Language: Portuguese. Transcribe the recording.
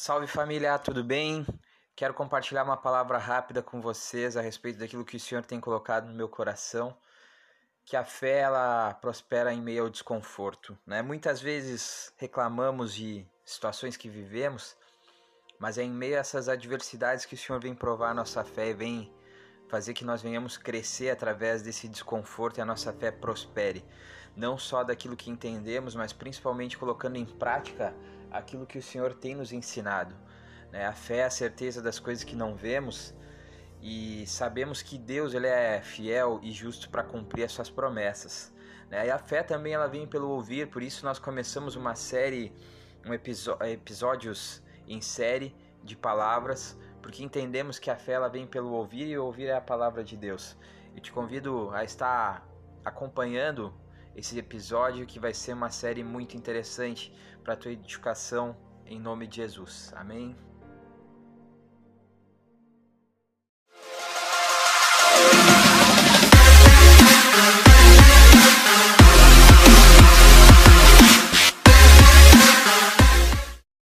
Salve família, tudo bem? Quero compartilhar uma palavra rápida com vocês a respeito daquilo que o Senhor tem colocado no meu coração, que a fé ela prospera em meio ao desconforto, né? Muitas vezes reclamamos de situações que vivemos, mas é em meio a essas adversidades que o Senhor vem provar a nossa fé e vem fazer que nós venhamos crescer através desse desconforto e a nossa fé prospere, não só daquilo que entendemos, mas principalmente colocando em prática aquilo que o Senhor tem nos ensinado. Né? A fé é a certeza das coisas que não vemos e sabemos que Deus ele é fiel e justo para cumprir as suas promessas. Né? E a fé também ela vem pelo ouvir, por isso nós começamos uma série, um episódios em série de palavras, porque entendemos que a fé ela vem pelo ouvir e ouvir é a palavra de Deus. Eu te convido a estar acompanhando esse episódio que vai ser uma série muito interessante para a tua educação em nome de Jesus. Amém.